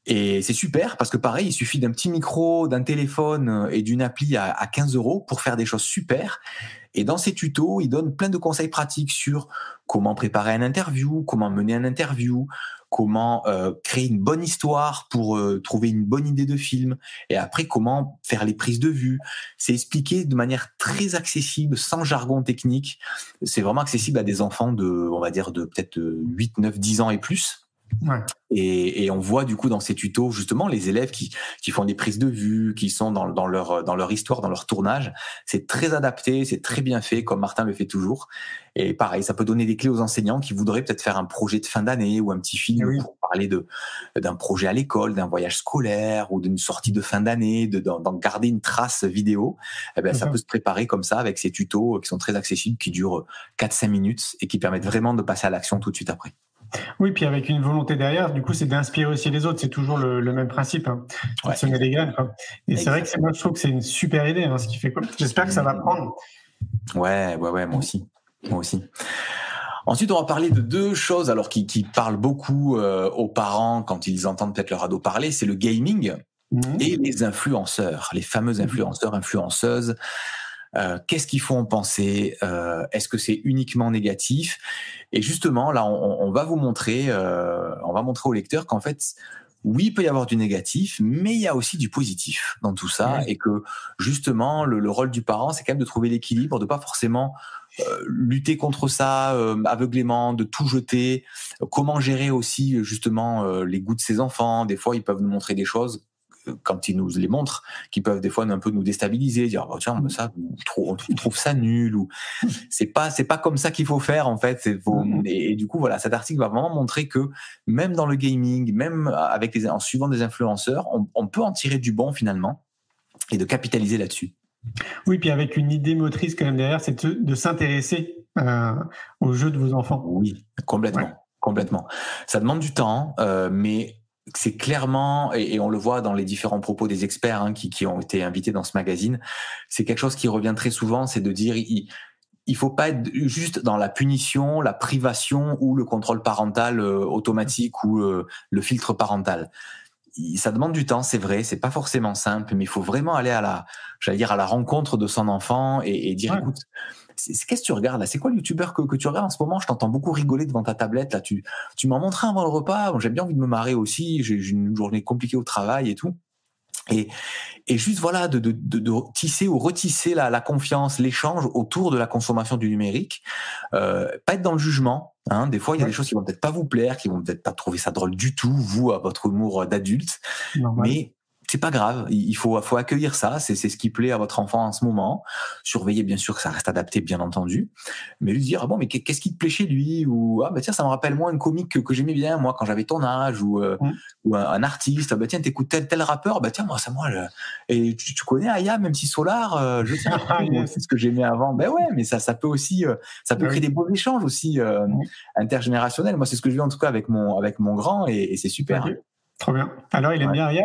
Et c'est super parce que pareil, il suffit d'un petit micro, d'un téléphone et d'une appli à, à 15 euros pour faire des choses super. Et dans ces tutos, il donne plein de conseils pratiques sur comment préparer un interview, comment mener un interview, comment euh, créer une bonne histoire pour euh, trouver une bonne idée de film, et après comment faire les prises de vue. C'est expliqué de manière très accessible, sans jargon technique. C'est vraiment accessible à des enfants de, on va dire, de peut-être 8, 9, 10 ans et plus. Et, et, on voit du coup dans ces tutos justement les élèves qui, qui font des prises de vue, qui sont dans, dans, leur, dans leur histoire, dans leur tournage. C'est très adapté, c'est très bien fait, comme Martin le fait toujours. Et pareil, ça peut donner des clés aux enseignants qui voudraient peut-être faire un projet de fin d'année ou un petit film eh pour parler de d'un projet à l'école, d'un voyage scolaire ou d'une sortie de fin d'année, d'en garder une trace vidéo. Eh ben, ça peut se préparer comme ça avec ces tutos qui sont très accessibles, qui durent 4-5 minutes et qui permettent vraiment de passer à l'action tout de suite après. Oui, puis avec une volonté derrière, du coup, c'est d'inspirer aussi les autres. C'est toujours le, même principe, hein. des graines. Et c'est vrai que moi, je trouve que c'est une super idée, hein, ce qui fait quoi. J'espère que ça va prendre. Ouais, ouais, ouais, moi aussi, moi aussi. Ensuite, on va parler de deux choses, alors qui, qui parlent beaucoup euh, aux parents quand ils entendent peut-être leur ado parler. C'est le gaming mmh. et les influenceurs, les fameux mmh. influenceurs, influenceuses. Euh, qu'est-ce qu'il faut en penser? Euh, Est-ce que c'est uniquement négatif? Et justement, là, on, va vous montrer, euh, on va montrer au lecteur qu'en fait, oui, il peut y avoir du négatif, mais il y a aussi du positif dans tout ça, et que justement, le, rôle du parent, c'est quand même de trouver l'équilibre, de pas forcément lutter contre ça aveuglément, de tout jeter. Comment gérer aussi justement les goûts de ses enfants? Des fois, ils peuvent nous montrer des choses quand ils nous les montrent, qui peuvent des fois un peu nous déstabiliser, dire oh, tiens ça, on trouve, ça nul ou c'est pas c'est pas comme ça qu'il faut faire en fait. Mm-hmm. et, du coup voilà, cet article va vraiment montrer que même dans le gaming, même avec les, en suivant des influenceurs, on, peut en tirer du bon finalement et de capitaliser là-dessus. Oui, puis avec une idée motrice quand même derrière, c'est de, s'intéresser euh, aux jeux de vos enfants. Oui, complètement. Complètement. Ça demande du temps, euh, mais c'est clairement, et, on le voit dans les différents propos des experts hein, qui, qui, ont été invités dans ce magazine, c'est quelque chose qui revient très souvent, c'est de dire il, il faut pas être juste dans la punition, la privation ou le contrôle parental euh, automatique ou euh, le filtre parental. ça demande du temps, c'est vrai, c'est pas forcément simple, mais il faut vraiment aller à la, j'allais dire à la rencontre de son enfant et, et dire écoute Qu'est-ce que tu regardes là? C'est quoi le youtubeur que, que, tu regardes en ce moment? Je t'entends beaucoup rigoler devant ta tablette. Là, tu, tu m'en montres un avant le repas. Bon, j'ai bien envie de me marrer aussi. J'ai une journée compliquée au travail et tout. Et, et juste voilà de, de, de, tisser ou retisser la, la confiance, l'échange autour de la consommation du numérique. Euh, pas être dans le jugement. Hein. Des fois, il y a des choses qui vont peut-être pas vous plaire, qui vont peut-être pas trouver ça drôle du tout, vous à votre humour d'adulte. Mais c'est pas grave. Il faut, faut accueillir ça. C'est, c'est ce qui plaît à votre enfant en ce moment. Surveiller, bien sûr, que ça reste adapté, bien entendu. Mais lui dire, ah bon, mais qu'est-ce qui te plaît chez lui? Ou, ah, bah, tiens, ça me rappelle moi une comique que, que j'aimais bien, moi, quand j'avais ton âge, ou, euh, mm. ou un, artiste. Ah, bah, tiens, t'écoutes tel, tel rappeur. Bah, tiens, moi, ça, moi, et tu, tu, connais Aya, même si Solar, euh, je sais c'est ce que j'aimais avant. Ben ouais, mais ça, ça peut aussi, euh, ça peut créer des beaux échanges aussi, intergénérationnels. Moi, c'est ce que je vis en tout cas avec mon, avec mon grand et, c'est super. Trop bien. Alors, il aime bien Aya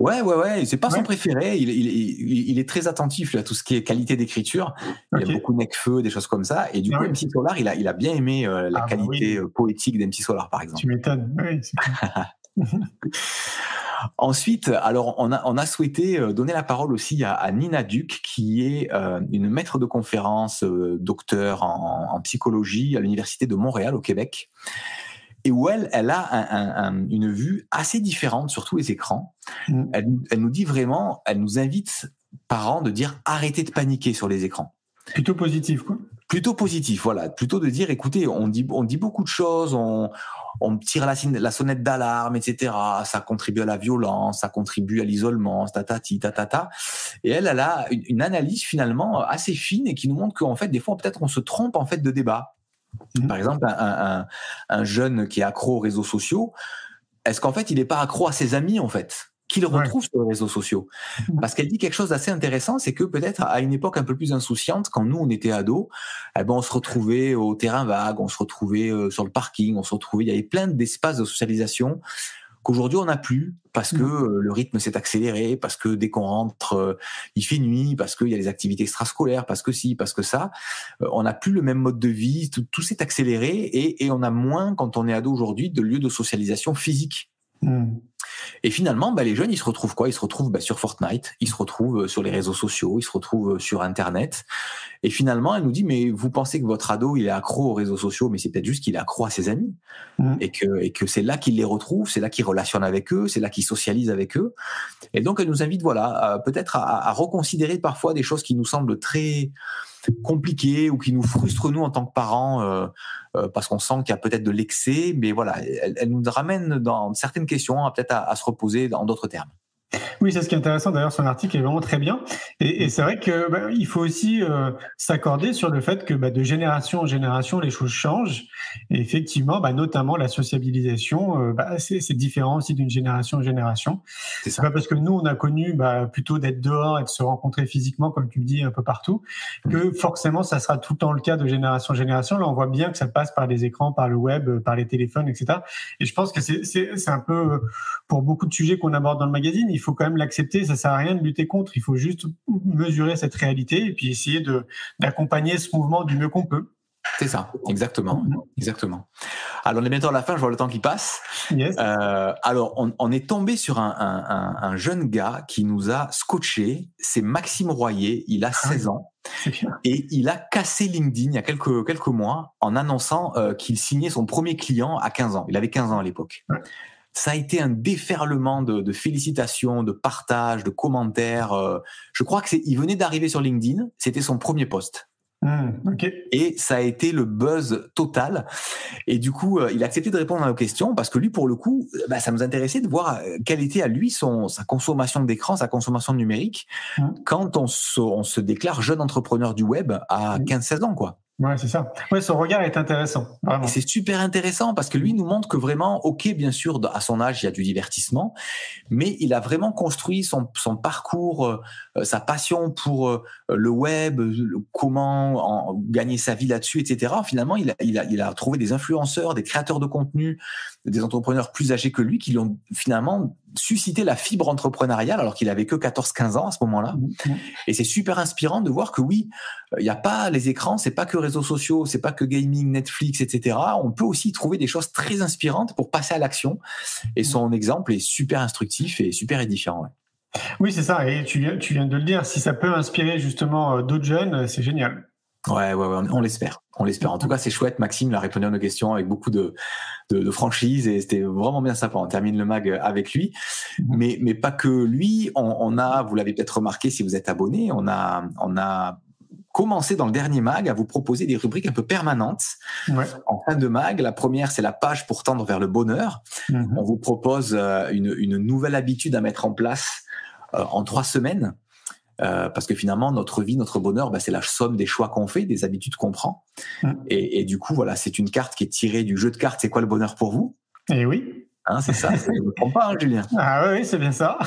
Ouais, ouais, ouais. C'est pas son préféré. Il, il, il, est très attentif à tout ce qui est qualité d'écriture. Il y a beaucoup Necfeu, des choses comme ça. Et du ah coup, MC Solar, il a, il a bien aimé euh, la ah bah qualité euh, poétique d'MC Solar, par exemple. Tu m'étonnes. Ensuite, alors on a, on a souhaité euh, donner la parole aussi à, Nina Duc, qui est une maître de conférence, docteur en, en, psychologie à l'université de Montréal au Québec et où elle, elle a une vue assez différente sur tous les écrans. Mm. Elle, nous dit vraiment, elle nous invite, parents, de dire arrêtez de paniquer sur les écrans. Plutôt positif, quoi. Plutôt positif, voilà. Plutôt de dire, écoutez, on dit, on dit beaucoup de choses, on, on tire la, la sonnette d'alarme, etc. Ça contribue à la violence, ça contribue à l'isolement, tatati, tatata. Et elle, elle a une, une, analyse finalement assez fine et qui nous montre qu'en fait, des fois, peut-être on se trompe en fait de débat. Mhm. Par exemple, un, jeune qui est accro aux réseaux sociaux, est-ce qu'en fait, il n'est pas accro à ses amis, en fait qu'il retrouve sur les réseaux sociaux? Mhm. Parce qu'elle dit quelque chose d'assez intéressant, c'est que peut-être à une époque un peu plus insouciante, quand nous on était ados, eh ben on se retrouvait au terrain vague, on se retrouvait euh, sur le parking, on se retrouvait, il y avait plein d'espaces de socialisation qu'aujourd'hui on n'a plus parce que mmh. euh, le rythme s'est accéléré, parce que dès qu'on rentre, euh, il fait nuit, parce qu'il y a les activités extrascolaires, parce que si, parce que ça, euh, on n'a plus le même mode de vie, tout, s'est accéléré et, et, on a moins, quand on est ado aujourd'hui, de lieux de socialisation physique. Mmh. Et finalement, bah, les jeunes, ils se retrouvent quoi? Ils se retrouvent bah, sur Fortnite, ils se retrouvent sur les réseaux sociaux, ils se retrouvent sur Internet. Et finalement, elle nous dit, mais vous pensez que votre ado, il est accro aux réseaux sociaux, mais c'est peut-être juste qu'il est accro à ses amis. Mmh. Et que, et que c'est là qu'il les retrouve, c'est là qu'il relationne avec eux, c'est là qu'il socialise avec eux. Et donc, elle nous invite, voilà, peut-être à, à, reconsidérer parfois des choses qui nous semblent très compliquées ou qui nous frustrent nous en tant que parents euh, euh, parce qu'on sent qu'il y a peut-être de l'excès, mais voilà, elle, nous ramène dans certaines questions peut-être à, à se reposer en d'autres termes. Oui, c'est ce qui est intéressant. D'ailleurs, son article est vraiment très bien. Et, et c'est vrai que bah, il faut aussi euh, s'accorder sur le fait que bah, de génération en génération, les choses changent. Et effectivement, bah, notamment la sociabilisation, euh, c'est différent aussi d'une génération en génération. C'est pas parce que nous, on a connu plutôt d'être dehors et de se rencontrer physiquement, comme tu le dis, un peu partout, que mm. forcément, ça sera tout le temps le cas de génération en génération. Là, on voit bien que ça passe par les écrans, par le web, par les téléphones, etc. Et je pense que c'est un peu pour beaucoup de sujets qu'on aborde dans le magazine il faut quand même l'accepter. Ça sert à rien de lutter contre. Il faut juste mesurer cette réalité et puis essayer de d'accompagner ce mouvement du mieux qu'on peut. C'est ça, exactement, exactement. Alors on est bientôt à la fin, je vois le temps qui passe. Euh, alors on, est tombé sur un, jeune gars qui nous a scotché. C'est Maxime Royer. Il a 16 ah ans. Et il a cassé LinkedIn il y a quelques, quelques mois en annonçant euh, qu'il signait son premier client à 15 ans. Il avait 15 ans à l'époque ça a été un déferlement de, félicitations, de partages, de commentaires. Euh, je crois que c'est, il venait d'arriver sur LinkedIn, c'était son premier poste. Hmm, Et ça a été le buzz total. Et du coup, euh, il a accepté de répondre à nos questions parce que lui, pour le coup, bah, ça nous intéressait de voir euh, quelle était à lui son, sa consommation d'écran, sa consommation numérique hmm. quand on se, on se, déclare jeune entrepreneur du web à 15-16 ans, quoi. Ouais, c'est ça. Ouais, son regard est intéressant. C'est super intéressant parce que lui nous montre que vraiment, ok, bien sûr, à son âge, il y a du divertissement, mais il a vraiment construit son, son parcours, euh, sa passion pour euh, le web, comment en, gagner sa vie là-dessus, etc. Finalement, il a, il, a, il a trouvé des influenceurs, des créateurs de contenu, des entrepreneurs plus âgés que lui qui lui ont finalement suscité la fibre entrepreneuriale alors qu'il avait que 14-15 ans à ce moment-là. Mmh, mmh. Et c'est super inspirant de voir que oui, il n'y a pas les écrans, c'est pas que réseaux sociaux, c'est pas que gaming, Netflix, etc. On peut aussi trouver des choses très inspirantes pour passer à l'action. Et son exemple est super instructif et super édifiant. Oui, c'est ça. Et tu, tu viens de le dire, si ça peut inspirer justement euh, d'autres jeunes, c'est génial. Ouais, ouais, ouais, on l'espère. On l'espère. En tout cas, c'est chouette. Maxime l'a répondu à nos questions avec beaucoup de, de, franchise et c'était vraiment bien sympa. On termine le mag avec lui, mhm. mais, mais pas que lui. On, a, vous l'avez peut-être remarqué si vous êtes abonné, on a, on a commencé dans le dernier mag à vous proposer des rubriques un peu permanentes. En fin de mag, la première, c'est la page pour tendre vers le bonheur. Mhm. On vous propose euh, une, nouvelle habitude à mettre en place euh, en trois semaines. Euh, parce que finalement, notre vie, notre bonheur, bah, c'est la somme des choix qu'on fait, des habitudes qu'on prend. Mhm. Et, du coup, voilà, c'est une carte qui est tirée du jeu de cartes. C'est quoi le bonheur pour vous? Eh oui. Hein, c'est ça, je ne me pas, hein, Julien. Ah oui, c'est bien ça.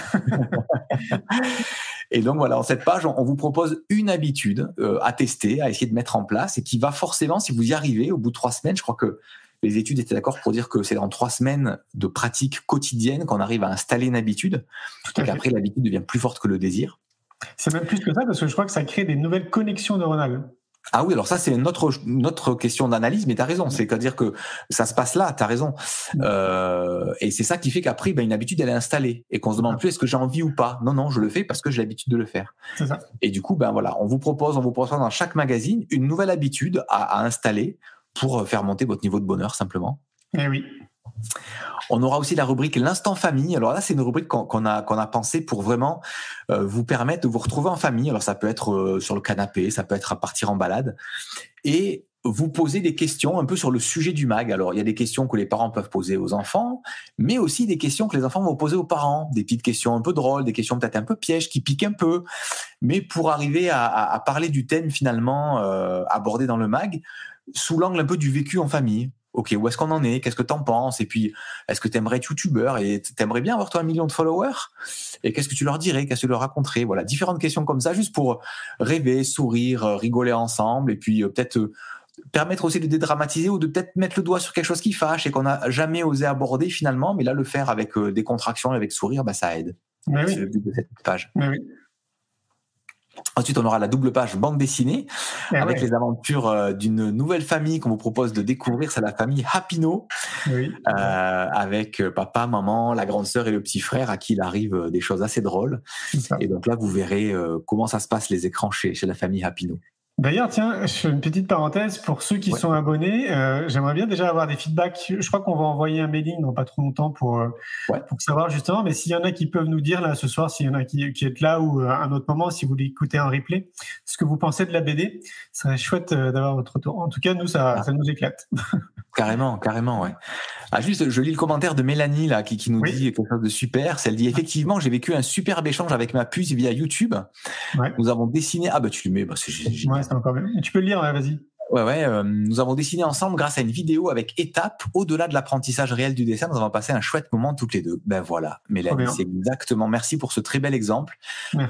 et donc voilà, en cette page, on, vous propose une habitude euh, à tester, à essayer de mettre en place, et qui va forcément, si vous y arrivez, au bout de trois semaines, je crois que les études étaient d'accord pour dire que c'est dans trois semaines de pratique quotidienne qu'on arrive à installer une habitude, et qu'après l'habitude devient plus forte que le désir. C'est même plus que ça, parce que je crois que ça crée des nouvelles connexions neuronales. Ah oui, alors ça c'est notre notre question d'analyse, mais tu as raison, c'est-à-dire que ça se passe là, tu as raison. Euh, et c'est ça qui fait qu'après, ben, une habitude elle est installée et qu'on se demande plus est-ce que j'ai envie ou pas? Non, non, je le fais parce que j'ai l'habitude de le faire. Ça. Et du coup, ben voilà, on vous propose, on vous propose dans chaque magazine une nouvelle habitude à, à installer pour faire monter votre niveau de bonheur simplement. Eh oui. On aura aussi la rubrique l'instant famille. Alors là, c'est une rubrique qu'on a qu'on a pensé pour vraiment euh, vous permettre de vous retrouver en famille. Alors ça peut être euh, sur le canapé, ça peut être à partir en balade et vous poser des questions un peu sur le sujet du mag. Alors, il y a des questions que les parents peuvent poser aux enfants, mais aussi des questions que les enfants vont poser aux parents, des petites questions un peu drôles, des questions peut-être un peu pièges, qui piquent un peu, mais pour arriver à, parler du thème finalement euh, abordé dans le mag sous l'angle un peu du vécu en famille. Ok, où est-ce qu'on en est? Qu'est-ce que t'en penses? Et puis, est-ce que t'aimerais être youtubeur et t'aimerais bien avoir toi un million de followers? Et qu'est-ce que tu leur dirais? Qu'est-ce que tu leur raconterais? Voilà, différentes questions comme ça, juste pour rêver, sourire, rigoler ensemble, et puis euh, peut-être euh, permettre aussi de dédramatiser ou de peut-être mettre le doigt sur quelque chose qui fâche et qu'on n'a jamais osé aborder finalement, mais là le faire avec euh, des contractions, avec sourire, bah, ça aide. C'est le but de cette page. Mais oui. Ensuite, on aura la double page bande dessinée eh avec les aventures euh, d'une nouvelle famille qu'on vous propose de découvrir. C'est la famille Happino, euh, avec euh, papa, maman, la grande sœur et le petit frère à qui il arrive des choses assez drôles. Et donc là, vous verrez comment ça se passe les écrans chez, chez la famille Happino. D'ailleurs, tiens, je fais une petite parenthèse pour ceux qui sont abonnés. Euh, j'aimerais bien déjà avoir des feedbacks. Je crois qu'on va envoyer un mailing dans pas trop longtemps pour euh, pour savoir justement. Mais s'il y en a qui peuvent nous dire là ce soir, s'il y en a qui, qui êtes là ou à euh, un autre moment, si vous l'écoutez en replay, ce que vous pensez de la BD, ce serait chouette d'avoir votre retour. En tout cas, nous, ça, ah. ça nous éclate. Carrément, carrément, ouais. Ah, juste, je lis le commentaire de Mélanie là qui, qui nous dit quelque chose de super. Elle dit effectivement, j'ai vécu un superbe échange avec ma puce via YouTube. Nous avons dessiné. Ah bah tu le mets, bah, c'est ouais, encore Tu peux le lire, vas-y. Ouais, ouais. Euh, nous avons dessiné ensemble grâce à une vidéo avec étapes. Au-delà de l'apprentissage réel du dessin, nous avons passé un chouette moment toutes les deux. Ben voilà, Mélanie, c'est exactement. Merci pour ce très bel exemple.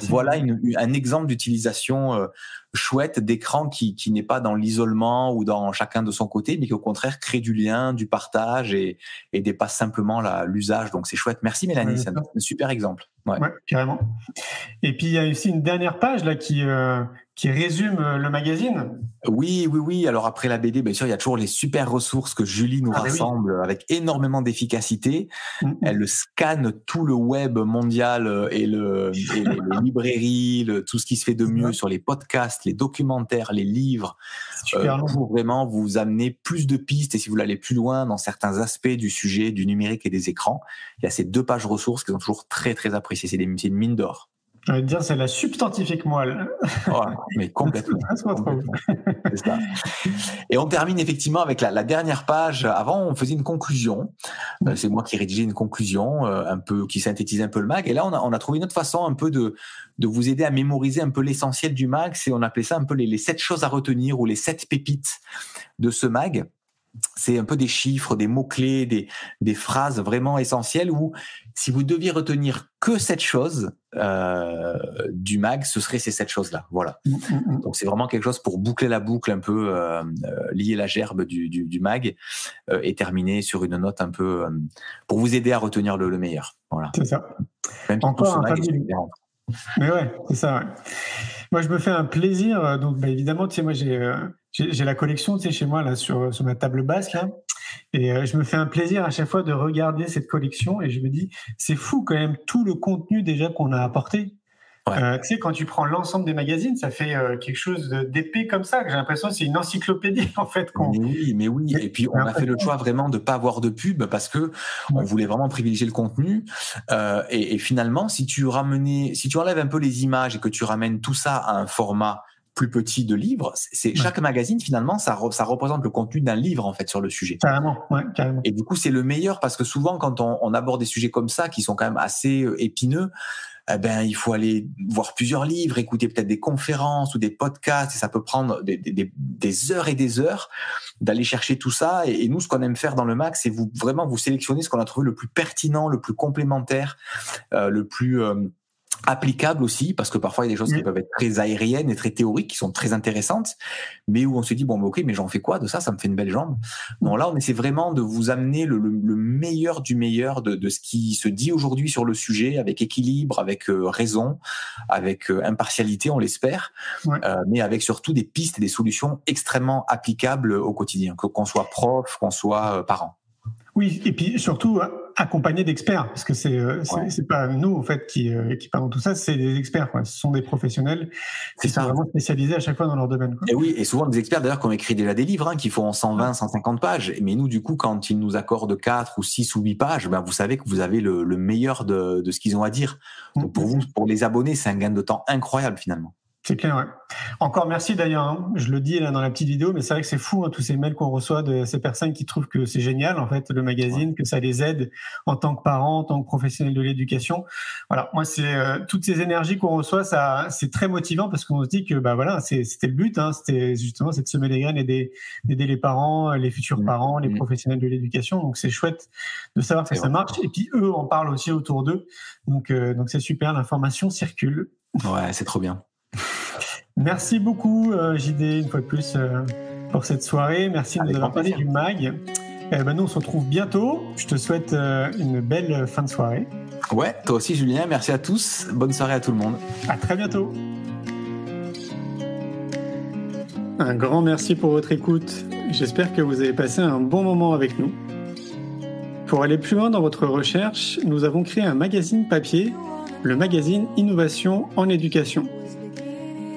Voilà un exemple d'utilisation euh, chouette d'écran qui, qui n'est pas dans l'isolement ou dans chacun de son côté, mais qui au contraire crée du lien, du partage et, et dépasse simplement l'usage. Donc c'est chouette. Merci Mélanie, c'est un, super exemple. Ouais. carrément. Et puis il y a aussi une dernière page là qui euh, qui résume euh, le magazine? Oui, oui, oui. Alors après la BD, bien sûr, il y a toujours les super ressources que Julie nous ah, rassemble avec énormément d'efficacité. Elle scanne tout le web mondial euh, et, le, les, librairies, tout ce qui se fait de mieux sur les podcasts, les documentaires, les livres, super euh, pour vraiment vous amener plus de pistes et si vous voulez aller plus loin dans certains aspects du sujet du numérique et des écrans, il y a ces deux pages ressources qui sont toujours très très appréciées. C'est une mine d'or. Je vais dire, c'est la substantifique moelle. Oh, mais complètement. Et on termine effectivement avec la, dernière page. Avant, on faisait une conclusion. Euh, c'est moi qui rédigeais une conclusion, euh, un peu qui synthétisait un peu le mag. Et là, on a, on a trouvé une autre façon un peu de, de vous aider à mémoriser un peu l'essentiel du mag. C'est on appelait ça un peu les, les sept choses à retenir ou les sept pépites de ce mag c'est un peu des chiffres, des mots-clés, des, des, phrases vraiment essentielles où si vous deviez retenir que cette chose euh, du mag, ce serait ces sept choses-là. Voilà. Mm, mm, mm. Donc c'est vraiment quelque chose pour boucler la boucle un peu, euh, euh lier la gerbe du, du, du mag euh, et terminer sur une note un peu pour vous aider à retenir le, le meilleur. Voilà. C'est ça. Encore un Mais ouais, c'est ça. Ouais. Moi, je me fais un plaisir. Donc, bah, évidemment, tu sais, moi, j'ai j'ai la collection, tu sais, chez moi, là, sur, sur ma table basse, là. Et euh, je me fais un plaisir à chaque fois de regarder cette collection et je me dis, c'est fou quand même tout le contenu déjà qu'on a apporté. Euh, tu sais, quand tu prends l'ensemble des magazines, ça fait euh, quelque chose d'épais comme ça. J'ai l'impression que c'est une encyclopédie en fait. Mais oui, mais oui. Et puis on a fait le choix vraiment de pas avoir de pub parce que on voulait vraiment privilégier le contenu. Euh, et, et, finalement, si tu ramenais, si tu enlèves un peu les images et que tu ramènes tout ça à un format plus petits de livres. C'est chaque magazine finalement, ça, ça représente le contenu d'un livre en fait sur le sujet. Carrément, ouais, carrément. Et du coup, c'est le meilleur parce que souvent, quand on, on, aborde des sujets comme ça, qui sont quand même assez euh, épineux, eh ben, il faut aller voir plusieurs livres, écouter peut-être des conférences ou des podcasts, et ça peut prendre des, des, des heures et des heures d'aller chercher tout ça. Et, nous, ce qu'on aime faire dans le Mac, c'est vous vraiment vous sélectionner ce qu'on a trouvé le plus pertinent, le plus complémentaire, euh, le plus euh, applicable aussi, parce que parfois il y a des choses qui peuvent être très aériennes et très théoriques, qui sont très intéressantes, mais où on se dit, bon, ok, mais j'en fais quoi de ça? Ça me fait une belle jambe. Donc là, on essaie vraiment de vous amener le, le, meilleur du meilleur de, de, ce qui se dit aujourd'hui sur le sujet, avec équilibre, avec euh, raison, avec euh, impartialité, on l'espère, euh, mais avec surtout des pistes et des solutions extrêmement applicables au quotidien, qu'on soit prof, qu'on soit parent. Oui, et puis surtout accompagné d'experts, parce que c'est euh, c'est pas nous en fait qui euh, qui parlons tout ça, c'est des experts. Quoi. Ce sont des professionnels qui sont vraiment spécialisés à chaque fois dans leur domaine. Quoi. Et oui, et souvent des experts d'ailleurs qui ont écrit déjà des livres hein, qui font 120, 150 pages. Mais nous, du coup, quand ils nous accordent 4 ou 6 ou 8 pages, ben, vous savez que vous avez le, le meilleur de, de ce qu'ils ont à dire. Donc pour mm. vous, pour les abonnés, c'est un gain de temps incroyable finalement. C'est clair, ouais. Encore merci d'ailleurs, hein. je le dis là dans la petite vidéo, mais c'est vrai que c'est fou hein, tous ces mails qu'on reçoit de ces personnes qui trouvent que c'est génial en fait le magazine, que ça les aide en tant que parents, en tant que professionnels de l'éducation. Voilà, moi c'est euh, toutes ces énergies qu'on reçoit, ça c'est très motivant parce qu'on se dit que bah voilà, c'était le but, hein, c'était justement c'est de semer les graines et d'aider les parents, les futurs mmh. parents, les mmh. professionnels de l'éducation. Donc c'est chouette de savoir que ça marche et puis eux en parlent aussi autour d'eux. Donc euh, donc c'est super, l'information circule. Ouais, c'est trop bien. Merci beaucoup, euh, JD, une fois de plus, euh, pour cette soirée. Merci de nous avoir parlé du MAG. Eh ben, nous, on se retrouve bientôt. Je te souhaite euh, une belle fin de soirée. Ouais, toi aussi, Julien. Merci à tous. Bonne soirée à tout le monde. À très bientôt. Un grand merci pour votre écoute. J'espère que vous avez passé un bon moment avec nous. Pour aller plus loin dans votre recherche, nous avons créé un magazine papier, le magazine Innovation en éducation